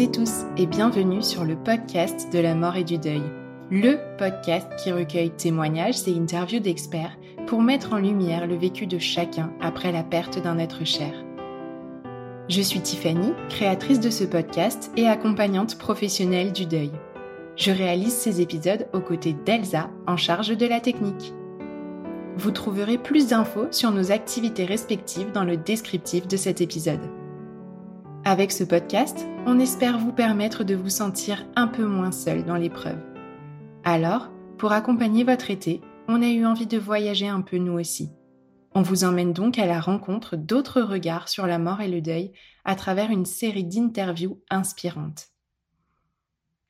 Et tous et bienvenue sur le podcast de la mort et du deuil. Le podcast qui recueille témoignages et interviews d'experts pour mettre en lumière le vécu de chacun après la perte d'un être cher. Je suis Tiffany, créatrice de ce podcast et accompagnante professionnelle du deuil. Je réalise ces épisodes aux côtés d'Elsa en charge de la technique. Vous trouverez plus d'infos sur nos activités respectives dans le descriptif de cet épisode. Avec ce podcast, on espère vous permettre de vous sentir un peu moins seul dans l'épreuve. Alors, pour accompagner votre été, on a eu envie de voyager un peu nous aussi. On vous emmène donc à la rencontre d'autres regards sur la mort et le deuil à travers une série d'interviews inspirantes.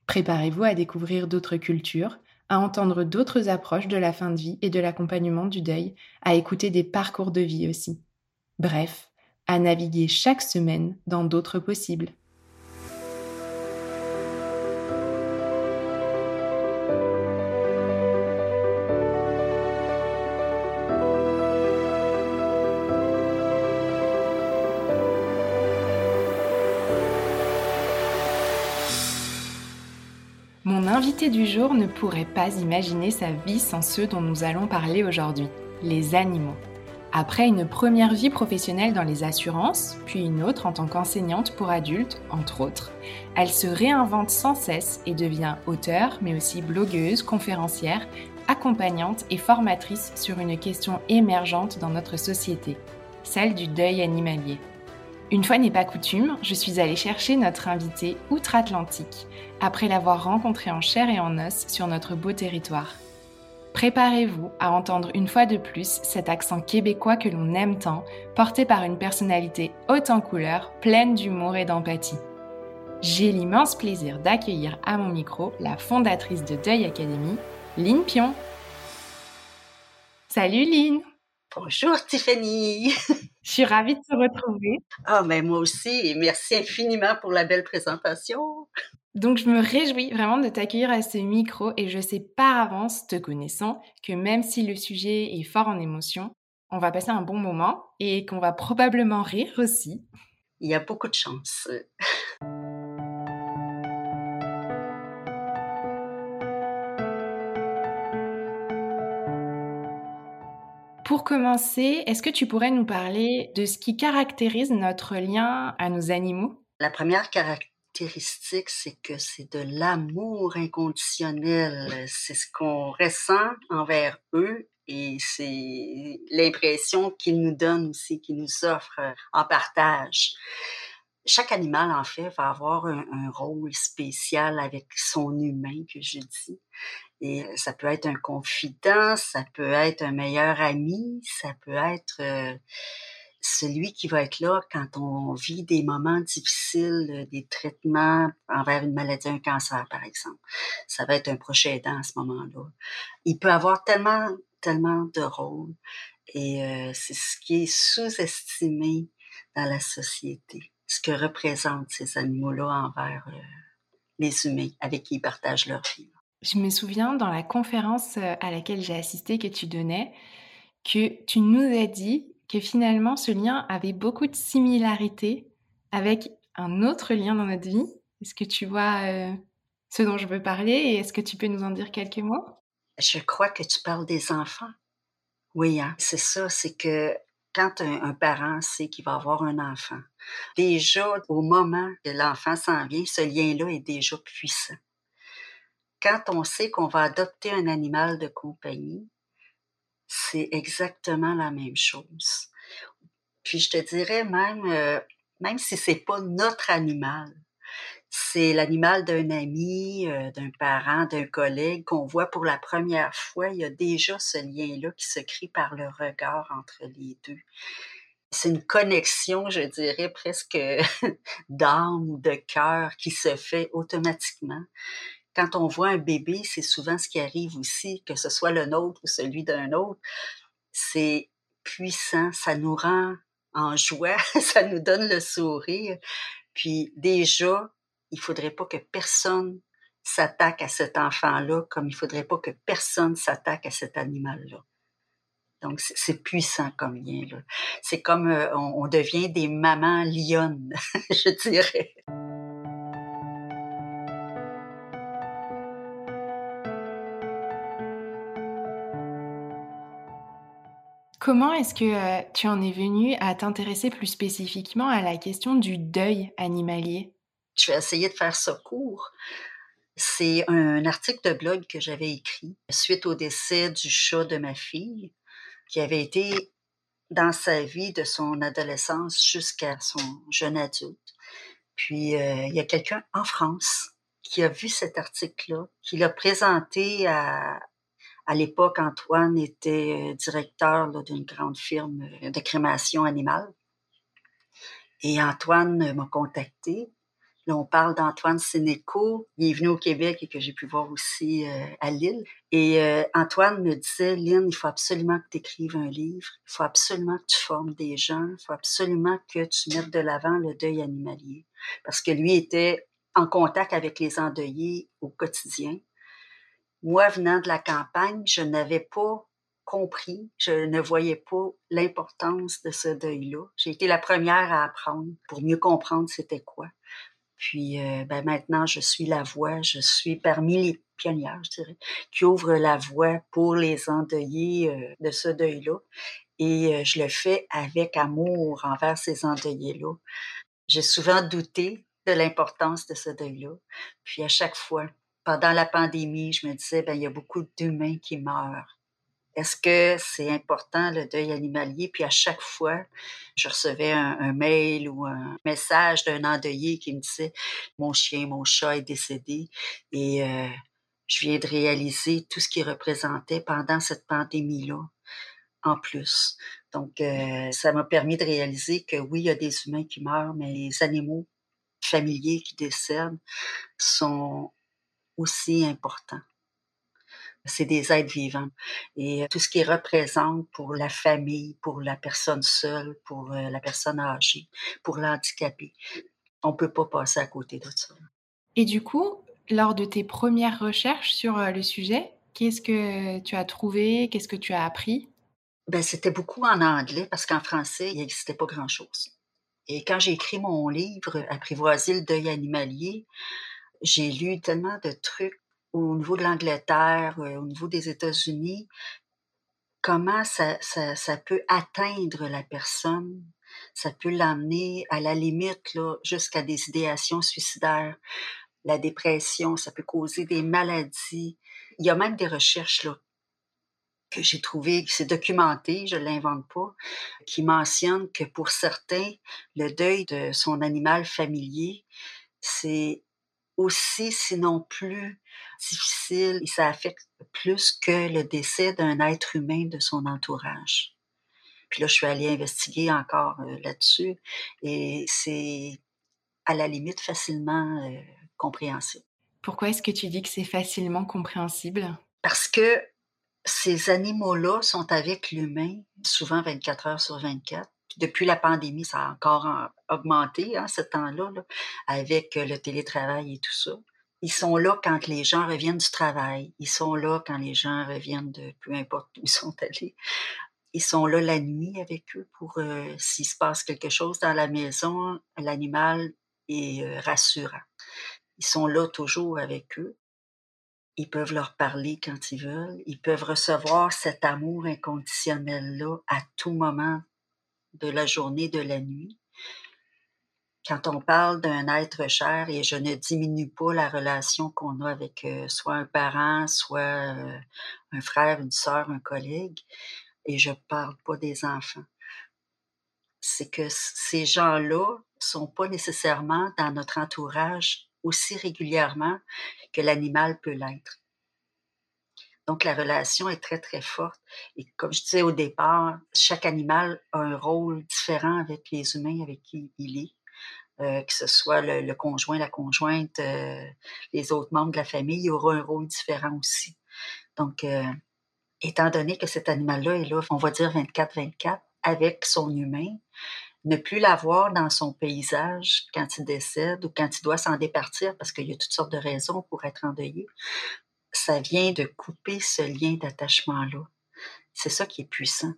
Préparez-vous à découvrir d'autres cultures, à entendre d'autres approches de la fin de vie et de l'accompagnement du deuil, à écouter des parcours de vie aussi. Bref, à naviguer chaque semaine dans d'autres possibles. Mon invité du jour ne pourrait pas imaginer sa vie sans ceux dont nous allons parler aujourd'hui, les animaux. Après une première vie professionnelle dans les assurances, puis une autre en tant qu'enseignante pour adultes, entre autres, elle se réinvente sans cesse et devient auteure, mais aussi blogueuse, conférencière, accompagnante et formatrice sur une question émergente dans notre société, celle du deuil animalier. Une fois n'est pas coutume, je suis allée chercher notre invité outre-Atlantique, après l'avoir rencontré en chair et en os sur notre beau territoire. Préparez-vous à entendre une fois de plus cet accent québécois que l'on aime tant, porté par une personnalité haute en couleurs, pleine d'humour et d'empathie. J'ai l'immense plaisir d'accueillir à mon micro la fondatrice de Deuil Academy, Lynn Pion. Salut Lynn Bonjour Tiffany Je suis ravie de te retrouver. Ah, mais moi aussi, et merci infiniment pour la belle présentation. Donc, je me réjouis vraiment de t'accueillir à ce micro et je sais par avance, te connaissant, que même si le sujet est fort en émotion, on va passer un bon moment et qu'on va probablement rire aussi. Il y a beaucoup de chance. Pour commencer, est-ce que tu pourrais nous parler de ce qui caractérise notre lien à nos animaux? La première caractéristique c'est que c'est de l'amour inconditionnel. C'est ce qu'on ressent envers eux et c'est l'impression qu'ils nous donnent aussi, qu'ils nous offrent en partage. Chaque animal, en fait, va avoir un, rôle spécial avec son humain, que je dis. Et ça peut être un confident, ça peut être un meilleur ami, ça peut être... Euh, celui qui va être là quand on vit des moments difficiles, euh, des traitements envers une maladie, un cancer par exemple. Ça va être un prochain aidant à ce moment-là. Il peut avoir tellement, tellement de rôles et euh, c'est ce qui est sous-estimé dans la société, ce que représentent ces animaux-là envers euh, les humains avec qui ils partagent leur vie. Je me souviens dans la conférence à laquelle j'ai assisté que tu donnais que tu nous as dit que finalement ce lien avait beaucoup de similarités avec un autre lien dans notre vie. Est-ce que tu vois euh, ce dont je veux parler et est-ce que tu peux nous en dire quelques mots? Je crois que tu parles des enfants. Oui, hein, c'est ça, c'est que quand un, parent sait qu'il va avoir un enfant, déjà au moment que l'enfant s'en vient, ce lien-là est déjà puissant. Quand on sait qu'on va adopter un animal de compagnie, c'est exactement la même chose. Puis je te dirais même, euh, même si c'est pas notre animal, c'est l'animal d'un ami, euh, d'un parent, d'un collègue qu'on voit pour la première fois. Il y a déjà ce lien-là qui se crée par le regard entre les deux. C'est une connexion, je dirais, presque d'âme ou de cœur qui se fait automatiquement. Quand on voit un bébé, c'est souvent ce qui arrive aussi, que ce soit le nôtre ou celui d'un autre. C'est puissant, ça nous rend en joie, ça nous donne le sourire. Puis déjà, il faudrait pas que personne s'attaque à cet enfant-là comme il faudrait pas que personne s'attaque à cet animal-là. Donc, c'est puissant comme lien. C'est comme euh, on, devient des mamans lionnes, je dirais. Comment est-ce que euh, tu en es venu à t'intéresser plus spécifiquement à la question du deuil animalier? Je vais essayer de faire ça court. C'est un article de blog que j'avais écrit suite au décès du chat de ma fille, qui avait été dans sa vie de son adolescence jusqu'à son jeune adulte. Puis euh, il y a quelqu'un en France qui a vu cet article-là, qui l'a présenté à, à l'époque, Antoine était euh, directeur d'une grande firme de crémation animale. Et Antoine m'a contacté on parle d'Antoine Sénéco. Il est venu au Québec et que j'ai pu voir aussi euh, à Lille. Et euh, Antoine me disait, Lynn, il faut absolument que tu écrives un livre. Il faut absolument que tu formes des gens. Il faut absolument que tu mettes de l'avant le deuil animalier. Parce que lui était en contact avec les endeuillés au quotidien. Moi, venant de la campagne, je n'avais pas compris, je ne voyais pas l'importance de ce deuil-là. J'ai été la première à apprendre pour mieux comprendre c'était quoi. Puis euh, ben maintenant, je suis la voix, je suis parmi les pionnières, je dirais, qui ouvrent la voie pour les endeuillés euh, de ce deuil-là. Et euh, je le fais avec amour envers ces endeuillés-là. J'ai souvent douté de l'importance de ce deuil-là. Puis à chaque fois, pendant la pandémie, je me disais, ben, il y a beaucoup d'humains qui meurent est-ce que c'est important le deuil animalier? Puis à chaque fois, je recevais un, mail ou un message d'un endeuillé qui me disait mon chien, mon chat est décédé et euh, je viens de réaliser tout ce qu'il représentait pendant cette pandémie-là en plus. Donc, euh, ça m'a permis de réaliser que oui, il y a des humains qui meurent, mais les animaux familiers qui décèdent sont aussi importants c'est des êtres vivants. Et tout ce qui représente pour la famille, pour la personne seule, pour la personne âgée, pour l'handicapé, on peut pas passer à côté de ça. Et du coup, lors de tes premières recherches sur le sujet, qu'est-ce que tu as trouvé? Qu'est-ce que tu as appris? Ben, C'était beaucoup en anglais parce qu'en français, il n'existait pas grand-chose. Et quand j'ai écrit mon livre Apprivoiser le deuil animalier, j'ai lu tellement de trucs au niveau de l'Angleterre, euh, au niveau des États-Unis, comment ça, ça, ça, peut atteindre la personne, ça peut l'amener à la limite jusqu'à des idéations suicidaires. La dépression, ça peut causer des maladies. Il y a même des recherches là, que j'ai trouvées, c'est documenté, je ne l'invente pas, qui mentionnent que pour certains, le deuil de son animal familier, c'est aussi, sinon plus difficile et ça affecte plus que le décès d'un être humain de son entourage. Puis là, je suis allée investiguer encore euh, là-dessus et c'est à la limite facilement euh, compréhensible. Pourquoi est-ce que tu dis que c'est facilement compréhensible? Parce que ces animaux-là sont avec l'humain souvent 24 heures sur 24 depuis la pandémie, ça a encore augmenté, hein, ce temps-là, avec euh, le télétravail et tout ça. Ils sont là quand les gens reviennent du travail. Ils sont là quand les gens reviennent de peu importe où ils sont allés. Ils sont là la nuit avec eux pour euh, s'il se passe quelque chose dans la maison, l'animal est euh, rassurant. Ils sont là toujours avec eux. Ils peuvent leur parler quand ils veulent. Ils peuvent recevoir cet amour inconditionnel-là à tout moment de la journée, de la nuit. Quand on parle d'un être cher, et je ne diminue pas la relation qu'on a avec euh, soit un parent, soit euh, un frère, une sœur, un collègue, et je parle pas des enfants. C'est que ces gens-là sont pas nécessairement dans notre entourage aussi régulièrement que l'animal peut l'être. Donc, la relation est très, très forte. Et comme je disais au départ, chaque animal a un rôle différent avec les humains avec qui il est. Euh, que ce soit le, conjoint, la conjointe, euh, les autres membres de la famille, il aura un rôle différent aussi. Donc, euh, étant donné que cet animal-là est là, on va dire 24-24, avec son humain, ne plus l'avoir dans son paysage quand il décède ou quand il doit s'en départir, parce qu'il y a toutes sortes de raisons pour être endeuillé, ça vient de couper ce lien d'attachement-là. C'est ça qui est puissant.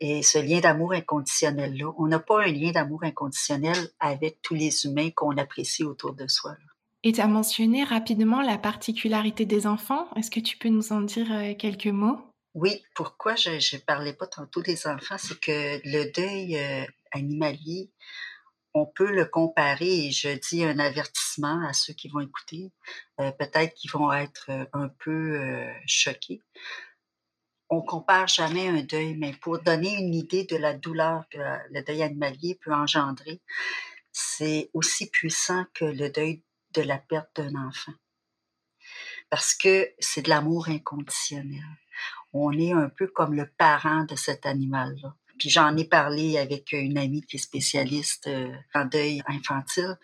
Et ce lien d'amour inconditionnel-là, on n'a pas un lien d'amour inconditionnel avec tous les humains qu'on apprécie autour de soi. Et tu as mentionné rapidement la particularité des enfants. Est-ce que tu peux nous en dire euh, quelques mots? Oui, pourquoi je ne parlais pas tantôt des enfants, c'est que le deuil euh, animalier, on peut le comparer, et je dis un avertissement à ceux qui vont écouter, euh, peut-être qu'ils vont être un peu choqués on compare jamais un deuil, mais pour donner une idée de la douleur que le deuil animalier peut engendrer, c'est aussi puissant que le deuil de la perte d'un enfant. Parce que c'est de l'amour inconditionnel. On est un peu comme le parent de cet animal-là. Puis j'en ai parlé avec une amie qui est spécialiste euh, en deuil infantile.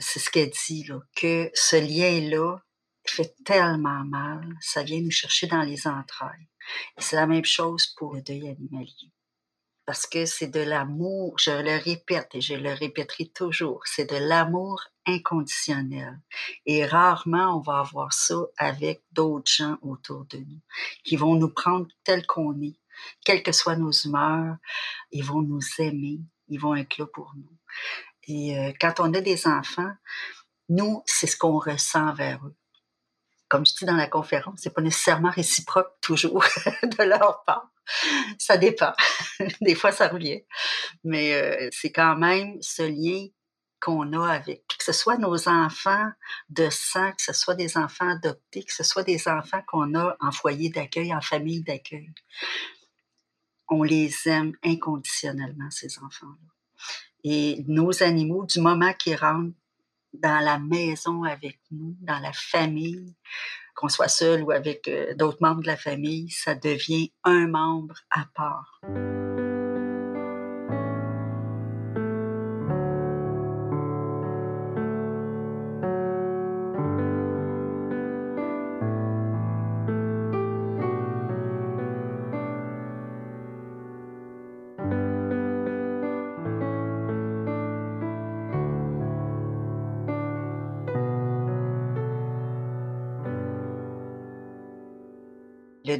C'est ce qu'elle dit, là, que ce lien-là fait tellement mal, ça vient nous chercher dans les entrailles. C'est la même chose pour le deuil animalier. Parce que c'est de l'amour, je le répète et je le répéterai toujours, c'est de l'amour inconditionnel. Et rarement on va avoir ça avec d'autres gens autour de nous, qui vont nous prendre tel qu'on est, quelles que soient nos humeurs, ils vont nous aimer, ils vont être là pour nous. Et euh, quand on a des enfants, nous, c'est ce qu'on ressent vers eux comme je dis dans la conférence, c'est pas nécessairement réciproque toujours de leur part. Ça dépend. Des fois, ça revient. Mais euh, c'est quand même ce lien qu'on a avec, que ce soit nos enfants de sang, que ce soit des enfants adoptés, que ce soit des enfants qu'on a en foyer d'accueil, en famille d'accueil. On les aime inconditionnellement, ces enfants-là. Et nos animaux, du moment qu'ils rentrent dans la maison avec nous, dans la famille, qu'on soit seul ou avec euh, d'autres membres de la famille, ça devient un membre à part.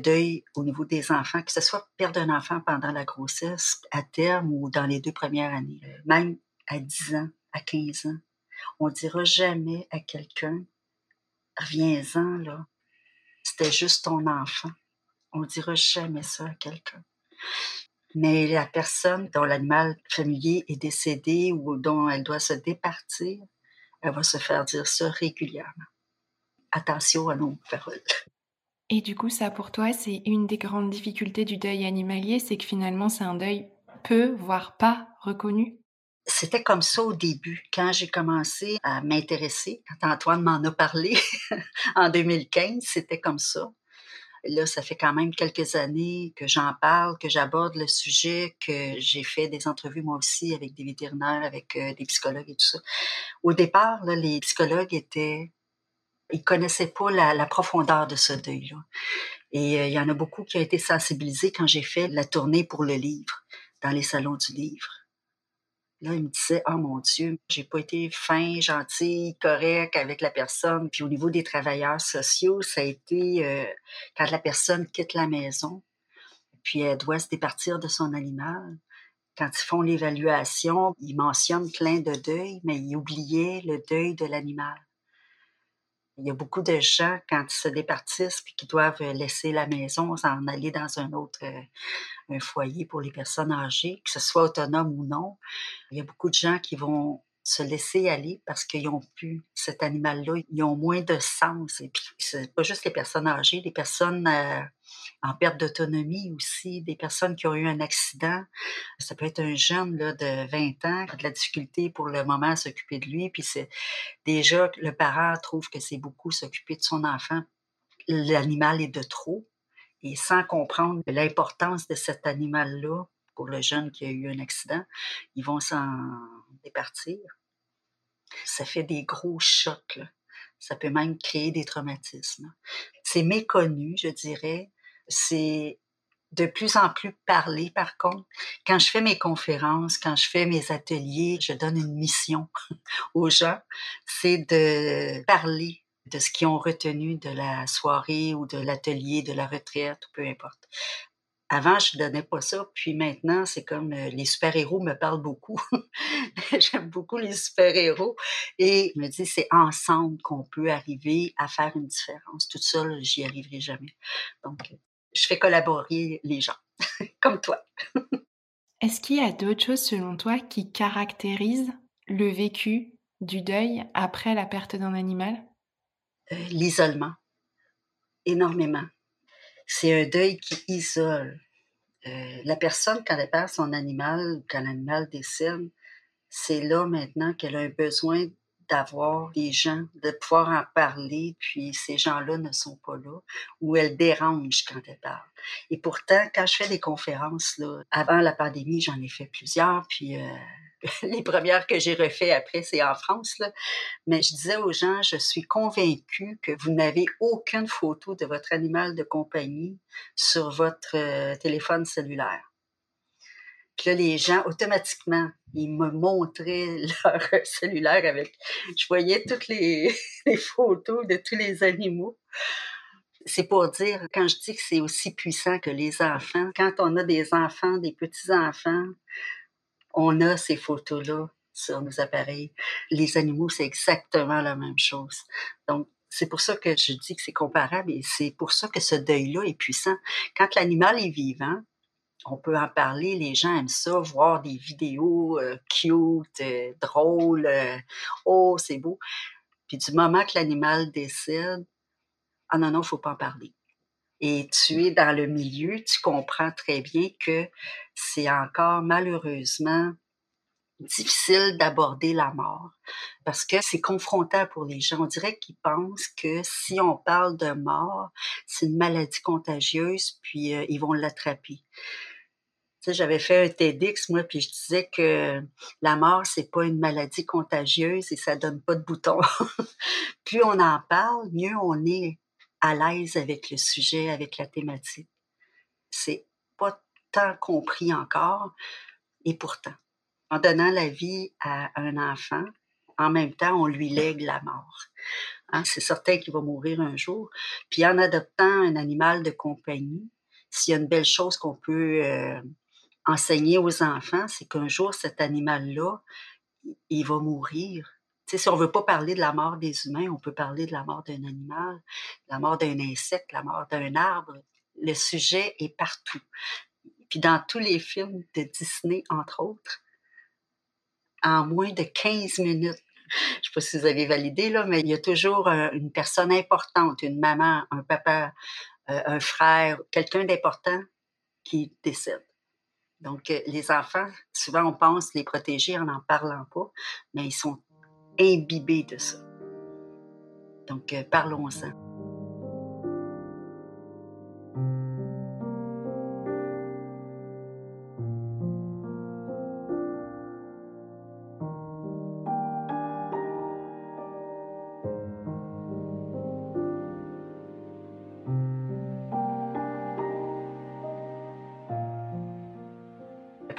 Deuil au niveau des enfants, que ce soit perdre un enfant pendant la grossesse, à terme ou dans les deux premières années, même à 10 ans, à 15 ans. On dira jamais à quelqu'un, reviens-en, là. C'était juste ton enfant. On dira jamais ça à quelqu'un. Mais la personne dont l'animal familier est décédé ou dont elle doit se départir, elle va se faire dire ça régulièrement. Attention à nos paroles. Et du coup, ça pour toi, c'est une des grandes difficultés du deuil animalier, c'est que finalement, c'est un deuil peu, voire pas reconnu? C'était comme ça au début, quand j'ai commencé à m'intéresser, quand Antoine m'en a parlé en 2015, c'était comme ça. Là, ça fait quand même quelques années que j'en parle, que j'aborde le sujet, que j'ai fait des entrevues moi aussi avec des vétérinaires, avec euh, des psychologues et tout ça. Au départ, les psychologues étaient ils connaissaient pas la, profondeur de ce deuil-là. Et euh, il y en a beaucoup qui ont été sensibilisés quand j'ai fait la tournée pour le livre, dans les salons du livre. Là, ils me disaient, oh mon Dieu, j'ai pas été fin, gentil, correct avec la personne. Puis au niveau des travailleurs sociaux, ça a été euh, quand la personne quitte la maison, puis elle doit se départir de son animal. Quand ils font l'évaluation, ils mentionnent plein de deuils, mais ils oubliaient le deuil de l'animal. Il y a beaucoup de gens, quand ils se départissent puis qui doivent laisser la maison, s'en aller dans un autre un foyer pour les personnes âgées, que ce soit autonome ou non, il y a beaucoup de gens qui vont se laisser aller parce qu'ils ont pu cet animal-là, ils ont moins de sens. Et puis, c'est pas juste les personnes âgées, les personnes euh, en perte d'autonomie aussi, des personnes qui ont eu un accident. Ça peut être un jeune là, de 20 ans qui a de la difficulté pour le moment à s'occuper de lui, puis c'est déjà le parent trouve que c'est beaucoup s'occuper de son enfant. L'animal est de trop et sans comprendre l'importance de cet animal-là pour le jeune qui a eu un accident, ils vont s'en départir. Ça fait des gros chocs. Ça peut même créer des traumatismes. C'est méconnu, je dirais. C'est de plus en plus parlé, par contre. Quand je fais mes conférences, quand je fais mes ateliers, je donne une mission aux gens, c'est de parler de ce qu'ils ont retenu de la soirée ou de l'atelier, de la retraite, peu importe. Avant, je donnais pas ça, puis maintenant, c'est comme euh, les super-héros me parlent beaucoup. J'aime beaucoup les super-héros et je me dis c'est ensemble qu'on peut arriver à faire une différence. Toute seule, j'y arriverai jamais. Donc, je fais collaborer les gens, comme toi. Est-ce qu'il y a d'autres choses selon toi qui caractérisent le vécu du deuil après la perte d'un animal? Euh, L'isolement, énormément c'est un deuil qui isole. Euh, la personne, quand elle perd son animal, quand l'animal décède, c'est là maintenant qu'elle a un besoin d'avoir des gens, de pouvoir en parler, puis ces gens-là ne sont pas là, ou elle dérange quand elle parle. Et pourtant, quand je fais des conférences, là, avant la pandémie, j'en ai fait plusieurs, puis euh, les premières que j'ai refait après, c'est en France. Mais je disais aux gens, je suis convaincue que vous n'avez aucune photo de votre animal de compagnie sur votre euh, téléphone cellulaire. Puis là, les gens, automatiquement, ils me montraient leur cellulaire avec... Je voyais toutes les, les photos de tous les animaux. C'est pour dire, quand je dis que c'est aussi puissant que les enfants, quand on a des enfants, des petits-enfants, on a ces photos-là sur nos appareils. Les animaux, c'est exactement la même chose. Donc, c'est pour ça que je dis que c'est comparable et c'est pour ça que ce deuil-là est puissant. Quand l'animal est vivant, on peut en parler, les gens aiment ça, voir des vidéos euh, cute, euh, drôles, euh, oh, c'est beau. Puis du moment que l'animal décède, ah non, non, faut pas en parler et tu es dans le milieu, tu comprends très bien que c'est encore malheureusement difficile d'aborder la mort parce que c'est confrontant pour les gens. On dirait qu'ils pensent que si on parle de mort, c'est une maladie contagieuse, puis euh, ils vont l'attraper. Tu sais, j'avais fait un TEDx, moi, puis je disais que la mort, c'est pas une maladie contagieuse et ça donne pas de boutons. plus on en parle, mieux on est à l'aise avec le sujet, avec la thématique. C'est pas tant compris encore, et pourtant, en donnant la vie à un enfant, en même temps, on lui lègue la mort. Hein, c'est certain qu'il va mourir un jour. Puis en adoptant un animal de compagnie, s'il y a une belle chose qu'on peut euh, enseigner aux enfants, c'est qu'un jour, cet animal-là, il va mourir si on veut pas parler de la mort des humains, on peut parler de la mort d'un animal, la mort d'un insecte, la mort d'un arbre. Le sujet est partout. Puis dans tous les films de Disney, entre autres, en moins de 15 minutes, je ne sais pas si vous avez validé, là, mais il y a toujours une personne importante, une maman, un papa, euh, un frère, quelqu'un d'important qui décède. Donc, euh, les enfants, souvent, on pense les protéger en n'en parlant pas, mais ils sont imbibé de ça. Donc, euh, parlons-en.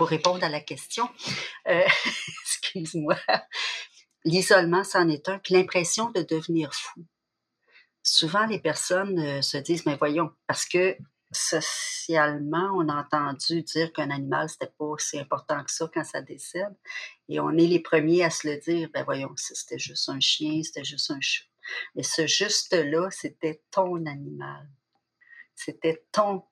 pour répondre à la question, euh, excuse-moi, l'isolement, c'en est un, puis l'impression de devenir fou. Souvent, les personnes euh, se disent, mais voyons, parce que socialement, on a entendu dire qu'un animal, c'était pas aussi important que ça quand ça décède. Et on est les premiers à se le dire, ben voyons, c'était juste un chien, c'était juste un chat. Mais ce juste-là, c'était ton animal. C'était ton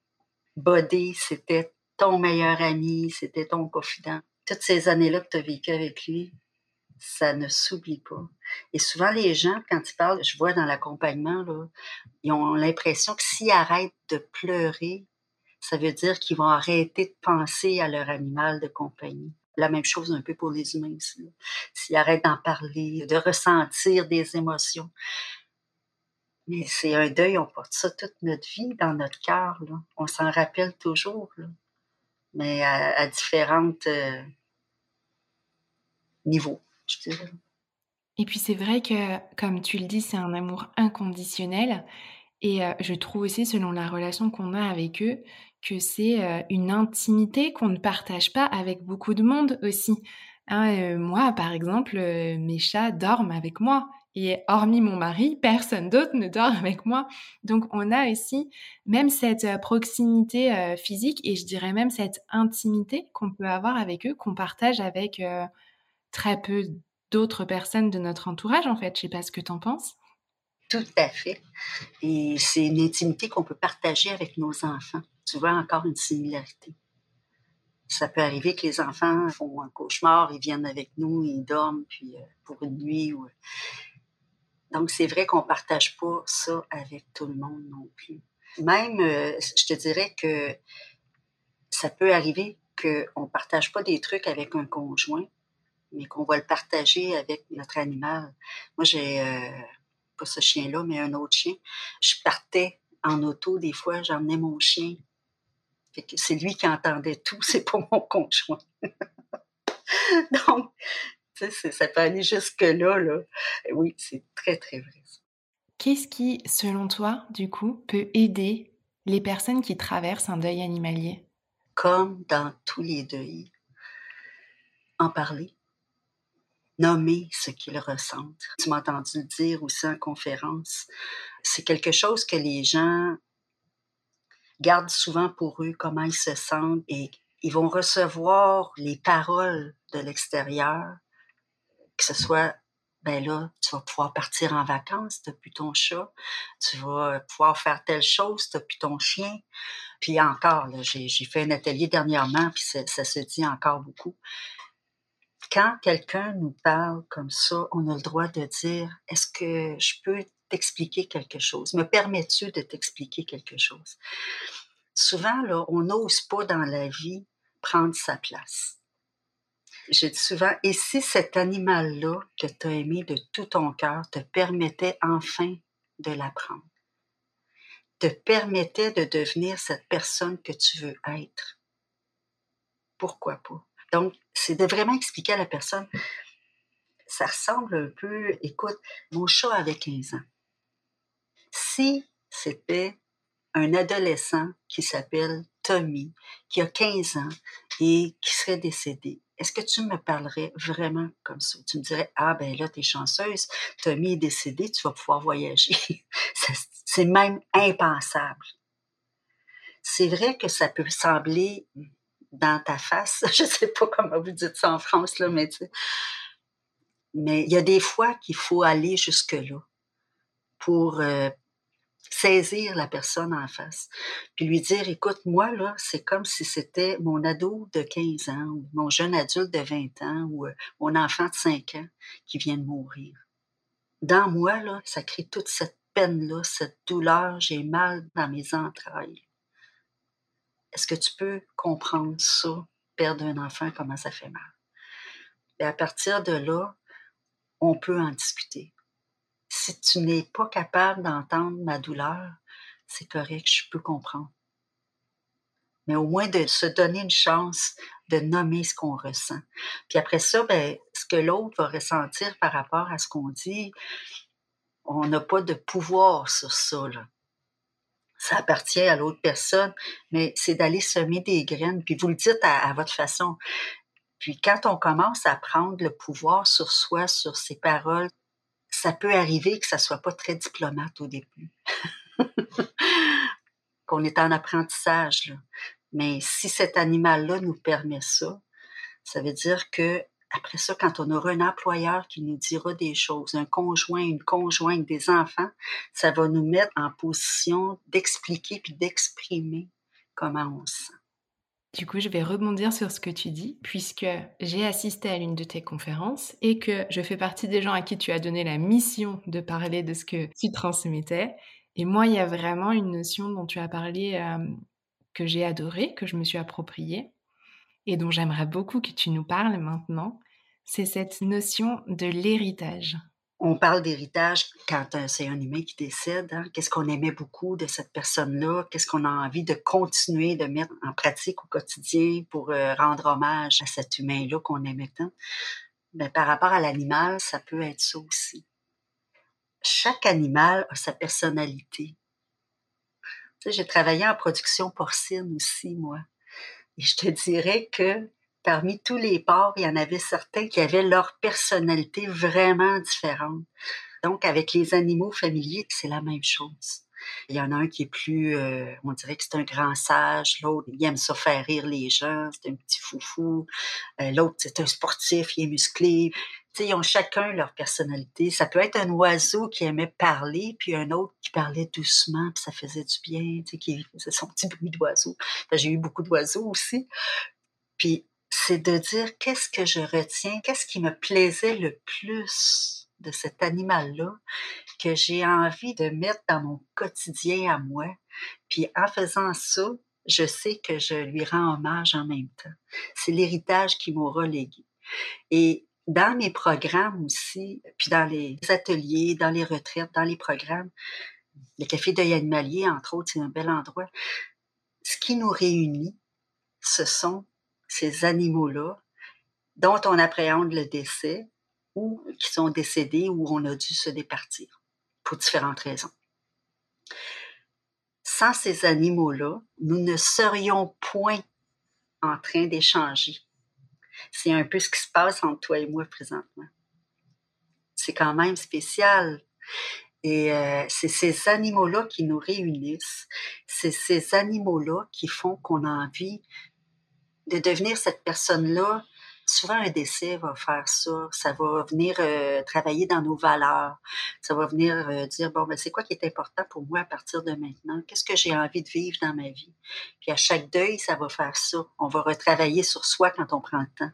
body, c'était ton meilleur ami, c'était ton confident. Toutes ces années-là que tu as vécues avec lui, ça ne s'oublie pas. Et souvent, les gens, quand ils parlent, je vois dans l'accompagnement, ils ont l'impression que s'ils arrêtent de pleurer, ça veut dire qu'ils vont arrêter de penser à leur animal de compagnie. La même chose un peu pour les humains aussi. S'ils arrêtent d'en parler, de ressentir des émotions. Mais c'est un deuil, on porte ça toute notre vie dans notre cœur. On s'en rappelle toujours. Mais à, différents euh, niveaux, Et puis c'est vrai que, comme tu le dis, c'est un amour inconditionnel. Et euh, je trouve aussi, selon la relation qu'on a avec eux, que c'est euh, une intimité qu'on ne partage pas avec beaucoup de monde aussi. Hein, euh, moi, par exemple, mes chats dorment avec moi. Et hormis mon mari, personne d'autre ne dort avec moi. Donc on a aussi même cette proximité physique et je dirais même cette intimité qu'on peut avoir avec eux, qu'on partage avec très peu d'autres personnes de notre entourage en fait. Je sais pas ce que tu en penses. Tout à fait. Et c'est une intimité qu'on peut partager avec nos enfants. Tu vois encore une similarité. Ça peut arriver que les enfants font un cauchemar, ils viennent avec nous, ils dorment puis euh, pour une nuit. Donc c'est vrai qu'on partage pas ça avec tout le monde non plus. Même, euh, je te dirais que ça peut arriver qu'on ne partage pas des trucs avec un conjoint, mais qu'on va le partager avec notre animal. Moi, j'ai euh, pas ce chien-là, mais un autre chien. Je partais en auto, des fois, j'emmenais mon chien. c'est lui qui entendait tout, c'est pas mon conjoint. Donc, ça peut aller jusque-là. Là. Oui, c'est très, très vrai. Qu'est-ce qui, selon toi, du coup, peut aider les personnes qui traversent un deuil animalier? Comme dans tous les deuils, en parler nommer ce qu'ils ressentent. Tu m'as entendu dire aussi en conférence. C'est quelque chose que les gens gardent souvent pour eux, comment ils se sentent, et ils vont recevoir les paroles de l'extérieur, que ce soit ben là, tu vas pouvoir partir en vacances, t'as plus ton chat, tu vas pouvoir faire telle chose, t'as plus ton chien. Puis encore, j'ai fait un atelier dernièrement, puis ça se dit encore beaucoup quand quelqu'un nous parle comme ça, on a le droit de dire Est-ce que je peux t'expliquer quelque chose? Me permets-tu de t'expliquer quelque chose? Souvent, on n'ose pas dans la vie prendre sa place. Je dis souvent Et si cet animal-là que tu as aimé de tout ton cœur te permettait enfin de l'apprendre? Te permettait de devenir cette personne que tu veux être? Pourquoi pas? Donc, c'est de vraiment expliquer à la personne, ça ressemble un peu, écoute, mon chat avait 15 ans. Si c'était un adolescent qui s'appelle Tommy, qui a 15 ans et qui serait décédé, est-ce que tu me parlerais vraiment comme ça? Tu me dirais, ah ben là, t'es chanceuse, Tommy est décédé, tu vas pouvoir voyager. c'est même impensable. C'est vrai que ça peut sembler dans ta face. Je sais pas comment vous dites ça en France, là, mais Mais il y a des fois qu'il faut aller jusque-là pour euh, saisir la personne en face, puis lui dire, écoute, moi, là, c'est comme si c'était mon ado de 15 ans, ou mon jeune adulte de 20 ans, ou euh, mon enfant de 5 ans qui vient de mourir. Dans moi, là, ça crée toute cette peine-là, cette douleur, j'ai mal dans mes entrailles. Est-ce que tu peux comprendre ça, perdre un enfant, comment ça fait mal? Et à partir de là, on peut en discuter. Si tu n'es pas capable d'entendre ma douleur, c'est correct, je peux comprendre. Mais au moins de se donner une chance de nommer ce qu'on ressent. Puis après ça, ben, ce que l'autre va ressentir par rapport à ce qu'on dit, on n'a pas de pouvoir sur ça. Ça appartient à l'autre personne, mais c'est d'aller semer des graines, puis vous le dites à, votre façon. Puis quand on commence à prendre le pouvoir sur soi, sur ses paroles, ça peut arriver que ça soit pas très diplomate au début. Qu'on est en apprentissage. Mais si cet animal-là nous permet ça, ça veut dire que après ça, quand on aura un employeur qui nous dira des choses, un conjoint, une conjointe, des enfants, ça va nous mettre en position d'expliquer puis d'exprimer comment on se sent. Du coup, je vais rebondir sur ce que tu dis, puisque j'ai assisté à l'une de tes conférences et que je fais partie des gens à qui tu as donné la mission de parler de ce que tu transmettais. Et moi, il y a vraiment une notion dont tu as parlé euh, que j'ai adorée, que je me suis appropriée, et dont j'aimerais beaucoup que tu nous parles maintenant. C'est cette notion de l'héritage on parle d'héritage quand euh, c'est un humain qui décède. Hein. Qu'est-ce qu'on aimait beaucoup de cette personne-là? Qu'est-ce qu'on a envie de continuer de mettre en pratique au quotidien pour euh, rendre hommage à cet humain-là qu'on aimait tant? Mais par rapport à l'animal, ça peut être ça aussi. Chaque animal a sa personnalité. J'ai travaillé en production porcine aussi, moi. Et je te dirais que parmi tous les porcs, il y en avait certains qui avaient leur personnalité vraiment différente. Donc, avec les animaux familiers, c'est la même chose. Il y en a un qui est plus, euh, on dirait que c'est un grand sage. L'autre, il aime ça faire rire les gens. C'est un petit foufou. Euh, l'autre, c'est un sportif, il est musclé. Ils ont chacun leur personnalité. Ça peut être un oiseau qui aimait parler, puis un autre qui parlait doucement, puis ça faisait du bien, qui faisait son petit bruit d'oiseau. J'ai eu beaucoup d'oiseaux aussi. Puis c'est de dire qu'est-ce que je retiens, qu'est-ce qui me plaisait le plus de cet animal-là que j'ai envie de mettre dans mon quotidien à moi. Puis en faisant ça, je sais que je lui rends hommage en même temps. C'est l'héritage qui m'aura légué. Et dans mes programmes aussi, puis dans les ateliers, dans les retraites, dans les programmes, le café d'œil animalier, entre autres, c'est un bel endroit. Ce qui nous réunit, ce sont ces animaux-là dont on appréhende le décès ou qui sont décédés ou on a dû se départir pour différentes raisons. Sans ces animaux-là, nous ne serions point en train d'échanger. C'est un peu ce qui se passe entre toi et moi présentement. C'est quand même spécial. Et euh, c'est ces animaux-là qui nous réunissent. C'est ces animaux-là qui font qu'on a envie de devenir cette personne-là, souvent un décès va faire ça. Ça va venir euh, travailler dans nos valeurs. Ça va venir euh, dire, bon, ben, c'est quoi qui est important pour moi à partir de maintenant? Qu'est-ce que j'ai envie de vivre dans ma vie? Puis à chaque deuil, ça va faire ça. On va retravailler sur soi quand on prend le temps.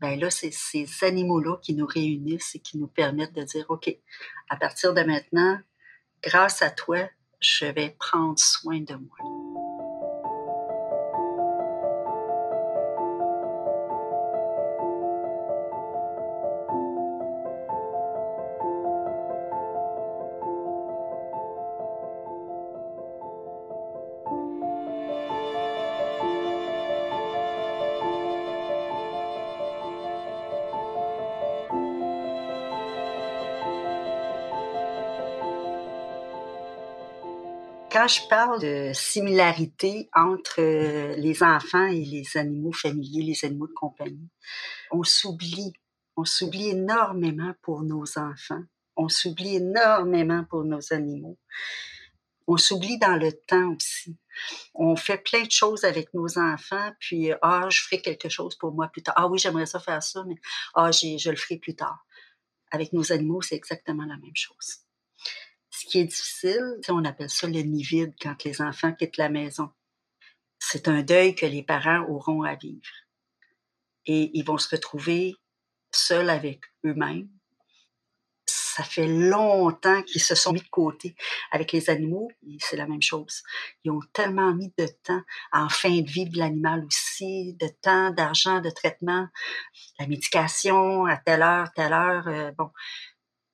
Ben là, c'est ces animaux-là qui nous réunissent et qui nous permettent de dire, OK, à partir de maintenant, grâce à toi, je vais prendre soin de moi. Quand je parle de similarité entre euh, les enfants et les animaux familiers, les animaux de compagnie, on s'oublie. On s'oublie énormément pour nos enfants. On s'oublie énormément pour nos animaux. On s'oublie dans le temps aussi. On fait plein de choses avec nos enfants, puis ah, je ferai quelque chose pour moi plus tard. Ah oui, j'aimerais ça faire ça, mais ah, je le ferai plus tard. Avec nos animaux, c'est exactement la même chose. Qui est difficile, on appelle ça le nid vide quand les enfants quittent la maison. C'est un deuil que les parents auront à vivre. Et ils vont se retrouver seuls avec eux-mêmes. Ça fait longtemps qu'ils se sont mis de côté. Avec les animaux, c'est la même chose. Ils ont tellement mis de temps en fin de vie de l'animal aussi, de temps, d'argent, de traitement, la médication à telle heure, telle heure. Euh, bon.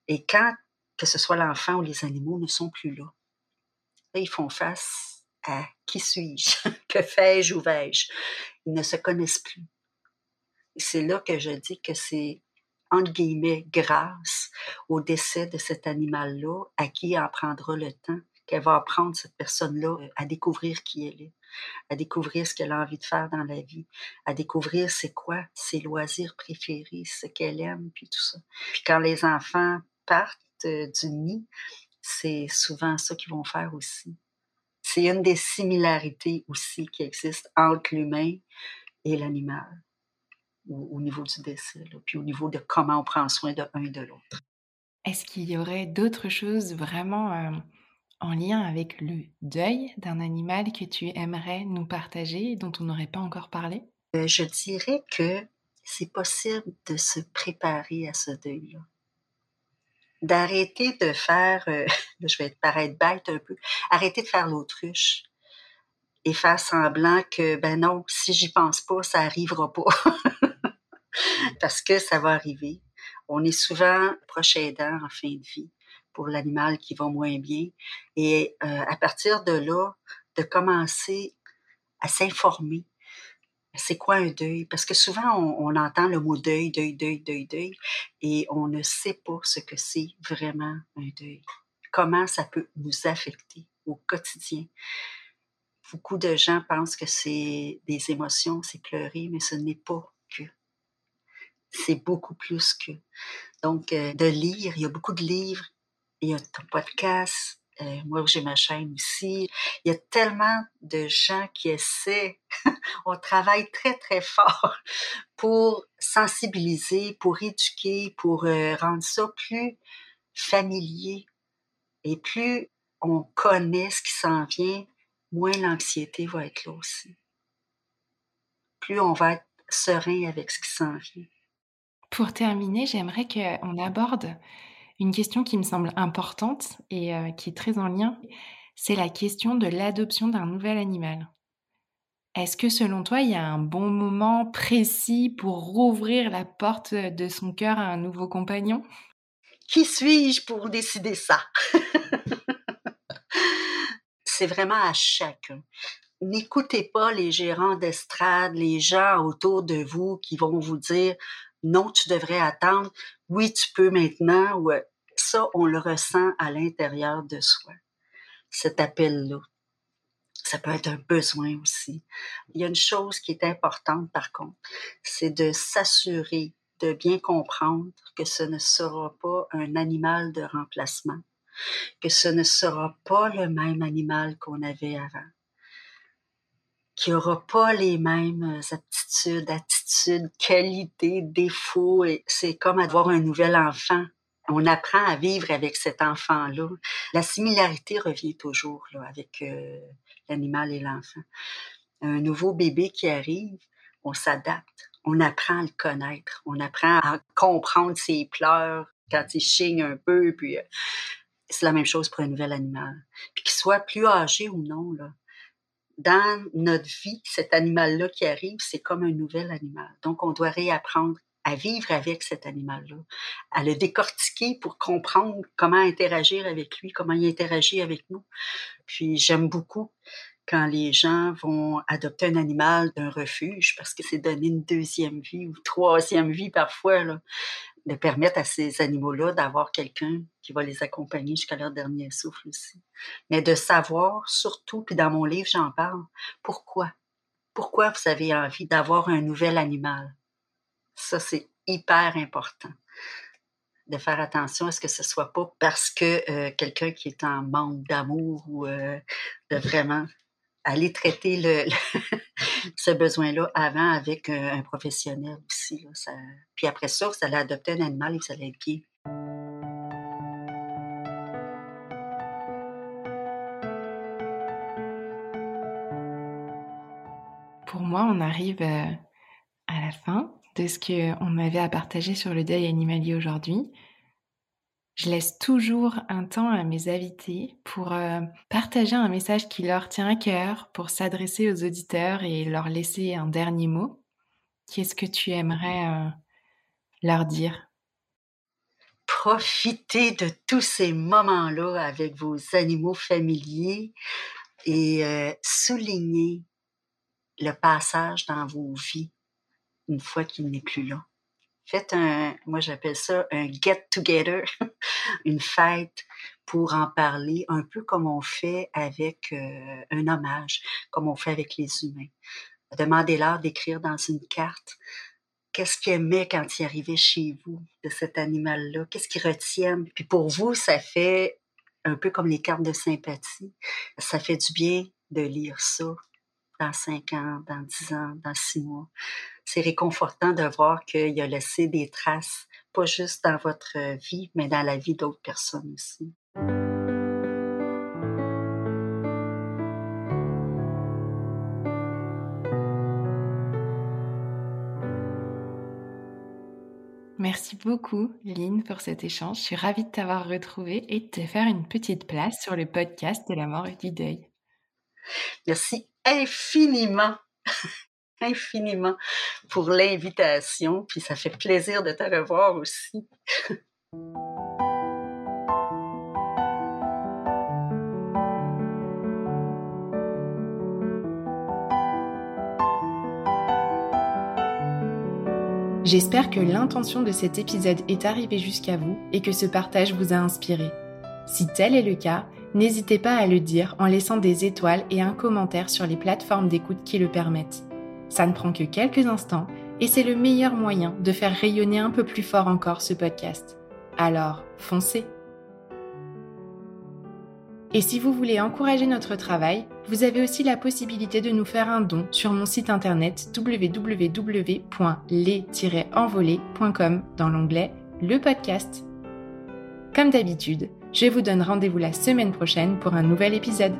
Et quand que ce soit l'enfant ou les animaux, ne sont plus là. Là, ils font face à qui suis-je, que fais-je ou vais-je? Ils ne se connaissent plus. C'est là que je dis que c'est, entre guillemets, grâce au décès de cet animal-là, à qui en prendra le temps, qu'elle va apprendre, cette personne-là, à découvrir qui elle est, à découvrir ce qu'elle a envie de faire dans la vie, à découvrir c'est quoi ses loisirs préférés, ce qu'elle aime, puis tout ça. Puis quand les enfants partent, du nid, c'est souvent ça qu'ils vont faire aussi. C'est une des similarités aussi qui existent entre l'humain et l'animal. au, niveau du décès, puis au niveau de comment on prend soin de un et de l'autre. Est-ce qu'il y aurait d'autres choses vraiment euh, en lien avec le deuil d'un animal que tu aimerais nous partager et dont on n'aurait pas encore parlé? Euh, Je dirais que c'est possible de se préparer à ce deuil-là. D'arrêter de faire, euh, je vais paraître bête un peu, arrêter de faire l'autruche et faire semblant que, ben non, si j'y pense pas, ça arrivera pas. Parce que ça va arriver. On est souvent proche aidant en fin de vie pour l'animal qui va moins bien. Et euh, à partir de là, de commencer à s'informer. C'est quoi un deuil? Parce que souvent, on, entend le mot deuil, deuil, deuil, deuil, deuil, et on ne sait pas ce que c'est vraiment un deuil. Comment ça peut nous affecter au quotidien? Beaucoup de gens pensent que c'est des émotions, c'est pleurer, mais ce n'est pas que c'est beaucoup plus que. Donc, euh, de lire, il y a beaucoup de livres, il y a ton podcast, euh, moi j'ai ma chaîne aussi. Il y a tellement de gens qui essaient, on travaille très très fort pour sensibiliser, pour éduquer, pour euh, rendre ça plus familier. Et plus on connaît ce qui s'en vient, moins l'anxiété va être là aussi. Plus on va être serein avec ce qui s'en vient. Pour terminer, j'aimerais qu'on aborde une question qui me semble importante et euh, qui est très en lien. C'est la question de l'adoption d'un nouvel animal. Est-ce que selon toi, il y a un bon moment précis pour rouvrir la porte de son cœur à un nouveau compagnon? Qui suis-je pour décider ça C'est vraiment à chacun. N'écoutez pas les gérants d'estrade, les gens autour de vous qui vont vous dire non, tu devrais attendre, oui, tu peux maintenant, ou ça, on le ressent à l'intérieur de soi, cet appel-là. Ça peut être un besoin aussi. Il y a une chose qui est importante, par contre, c'est de s'assurer de bien comprendre que ce ne sera pas un animal de remplacement, que ce ne sera pas le même animal qu'on avait avant qui aura pas les mêmes euh, aptitudes, attitudes, qualités, défauts. C'est comme avoir un nouvel enfant. On apprend à vivre avec cet enfant-là. La similarité revient toujours là, avec euh, l'animal et l'enfant. Un nouveau bébé qui arrive, on s'adapte. On apprend à le connaître. On apprend à comprendre ses pleurs quand il chigne un peu. Puis euh, c'est la même chose pour un nouvel animal. Puis qu'il soit plus âgé ou non, là, dans notre vie, cet animal-là qui arrive, c'est comme un nouvel animal. Donc, on doit réapprendre à vivre avec cet animal-là, à le décortiquer pour comprendre comment interagir avec lui, comment il interagit avec nous. Puis j'aime beaucoup quand les gens vont adopter un animal d'un refuge parce que c'est donner une deuxième vie ou troisième vie parfois. Là de permettre à ces animaux-là d'avoir quelqu'un qui va les accompagner jusqu'à leur dernier souffle aussi. Mais de savoir, surtout, puis dans mon livre, j'en parle, pourquoi? Pourquoi vous avez envie d'avoir un nouvel animal? Ça, c'est hyper important. De faire attention à ce que ce soit pas parce que euh, quelqu'un qui est en manque d'amour ou euh, de vraiment aller traiter le, ce besoin-là avant avec euh, un professionnel aussi. Puis après ça, vous allez adopter un animal et vous allez être bien. Pour moi, on arrive euh, à la fin de ce qu'on avait à partager sur le deuil animalier aujourd'hui. Je laisse toujours un temps à mes invités pour euh, partager un message qui leur tient à cœur, pour s'adresser aux auditeurs et leur laisser un dernier mot. Qu'est-ce que tu aimerais euh, leur dire? Profitez de tous ces moments-là avec vos animaux familiers et euh, soulignez le passage dans vos vies une fois qu'il n'est plus là faites un, moi j'appelle ça un get together, une fête pour en parler, un peu comme on fait avec euh, un hommage, comme on fait avec les humains. Demandez-leur d'écrire dans une carte qu'est-ce qu'ils aimaient quand ils arrivaient chez vous de cet animal-là, qu'est-ce qu'ils retiennent? Puis pour vous, ça fait un peu comme les cartes de sympathie. Ça fait du bien de lire ça dans cinq ans, dans dix ans, dans six mois. C'est réconfortant de voir qu'il a laissé des traces, pas juste dans votre vie, mais dans la vie d'autres personnes aussi. Merci beaucoup, Lynn, pour cet échange. Je suis ravie de t'avoir retrouvée et de te faire une petite place sur le podcast de la mort et du deuil. Merci infiniment, infiniment pour l'invitation. Puis ça fait plaisir de te revoir aussi. J'espère que l'intention de cet épisode est arrivée jusqu'à vous et que ce partage vous a inspiré. Si tel est le cas, n'hésitez pas à le dire en laissant des étoiles et un commentaire sur les plateformes d'écoute qui le permettent. Ça ne prend que quelques instants et c'est le meilleur moyen de faire rayonner un peu plus fort encore ce podcast. Alors, foncez et si vous voulez encourager notre travail, vous avez aussi la possibilité de nous faire un don sur mon site internet www.les-envolés.com dans l'onglet Le podcast. Comme d'habitude, je vous donne rendez-vous la semaine prochaine pour un nouvel épisode.